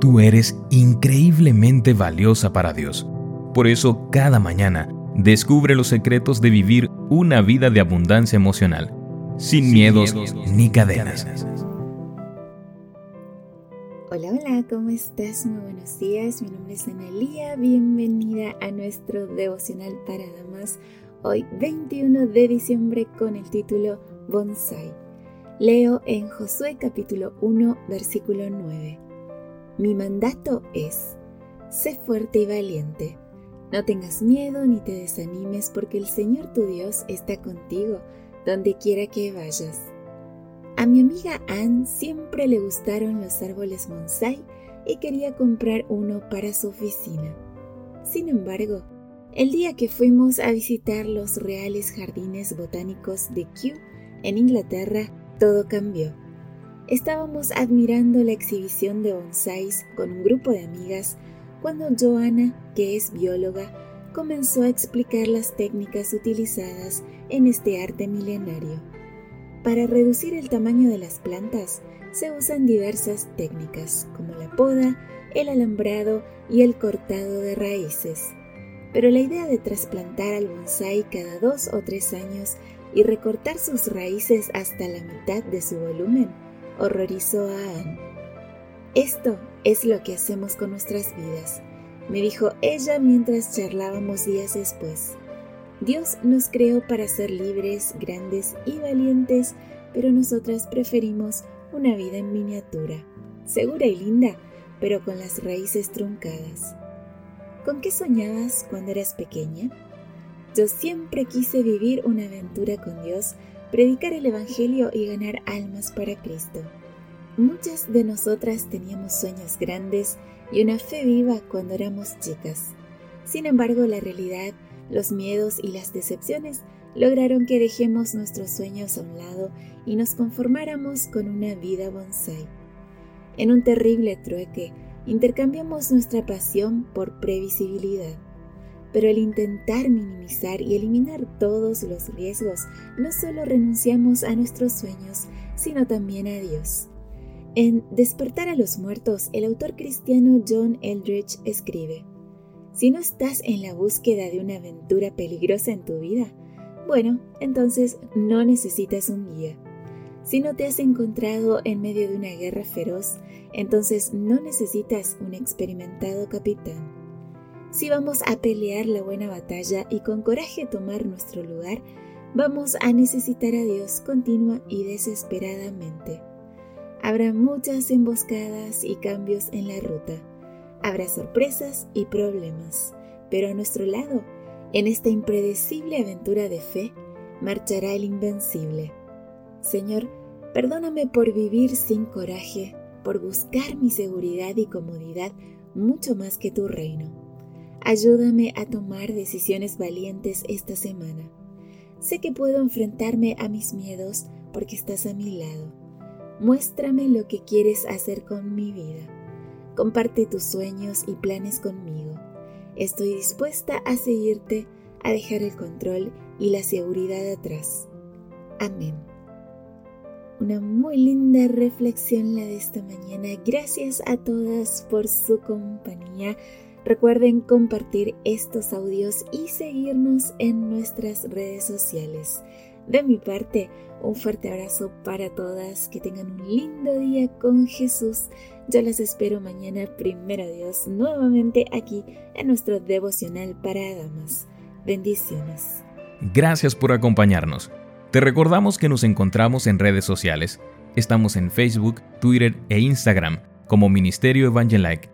Tú eres increíblemente valiosa para Dios. Por eso cada mañana descubre los secretos de vivir una vida de abundancia emocional, sin, miedos, ni cadenas. Hola, hola, ¿cómo estás? Muy buenos días. Mi nombre es Analia. Bienvenida a nuestro devocional para damas. Hoy 21 de diciembre con el título Bonsai. Leo en Josué capítulo 1 versículo 9. Mi mandato es, sé fuerte y valiente. No tengas miedo ni te desanimes porque el Señor tu Dios está contigo donde quiera que vayas. A mi amiga Anne siempre le gustaron los árboles bonsai y quería comprar uno para su oficina. Sin embargo, el día que fuimos a visitar los reales jardines botánicos de Kew en Inglaterra, todo cambió. Estábamos admirando la exhibición de bonsais con un grupo de amigas cuando Joanna, que es bióloga, comenzó a explicar las técnicas utilizadas en este arte milenario. Para reducir el tamaño de las plantas se usan diversas técnicas como la poda, el alambrado y el cortado de raíces. Pero la idea de trasplantar al bonsai cada dos o tres años y recortar sus raíces hasta la mitad de su volumen horrorizó a Anne. Esto es lo que hacemos con nuestras vidas, me dijo ella mientras charlábamos días después. Dios nos creó para ser libres, grandes y valientes, pero nosotras preferimos una vida en miniatura, segura y linda, pero con las raíces truncadas. ¿Con qué soñabas cuando eras pequeña? Yo siempre quise vivir una aventura con Dios, predicar el Evangelio y ganar almas para Cristo. Muchas de nosotras teníamos sueños grandes y una fe viva cuando éramos chicas. Sin embargo, la realidad, los miedos y las decepciones lograron que dejemos nuestros sueños a un lado y nos conformáramos con una vida bonsai. En un terrible trueque, intercambiamos nuestra pasión por previsibilidad. Pero al intentar minimizar y eliminar todos los riesgos, no solo renunciamos a nuestros sueños, sino también a Dios. En Despertar a los Muertos, el autor cristiano John Eldridge escribe, Si no estás en la búsqueda de una aventura peligrosa en tu vida, bueno, entonces no necesitas un guía. Si no te has encontrado en medio de una guerra feroz, entonces no necesitas un experimentado capitán. Si vamos a pelear la buena batalla y con coraje tomar nuestro lugar, vamos a necesitar a Dios continua y desesperadamente. Habrá muchas emboscadas y cambios en la ruta. Habrá sorpresas y problemas. Pero a nuestro lado, en esta impredecible aventura de fe, marchará el invencible. Señor, perdóname por vivir sin coraje, por buscar mi seguridad y comodidad mucho más que tu reino. Ayúdame a tomar decisiones valientes esta semana. Sé que puedo enfrentarme a mis miedos porque estás a mi lado Muéstrame lo que quieres hacer con mi vida. Comparte tus sueños y planes conmigo. Estoy dispuesta a seguirte, a dejar el control y la seguridad atrás. Amén. Una muy linda reflexión la de esta mañana. Gracias a todas por su compañía. Recuerden compartir estos audios y seguirnos en nuestras redes sociales. De mi parte, un fuerte abrazo para todas, que tengan un lindo día con Jesús. Yo las espero mañana, primero Dios, nuevamente aquí en nuestro devocional para damas. Bendiciones. Gracias por acompañarnos. Te recordamos que nos encontramos en redes sociales. Estamos en Facebook, Twitter e Instagram como Ministerio Evangelike.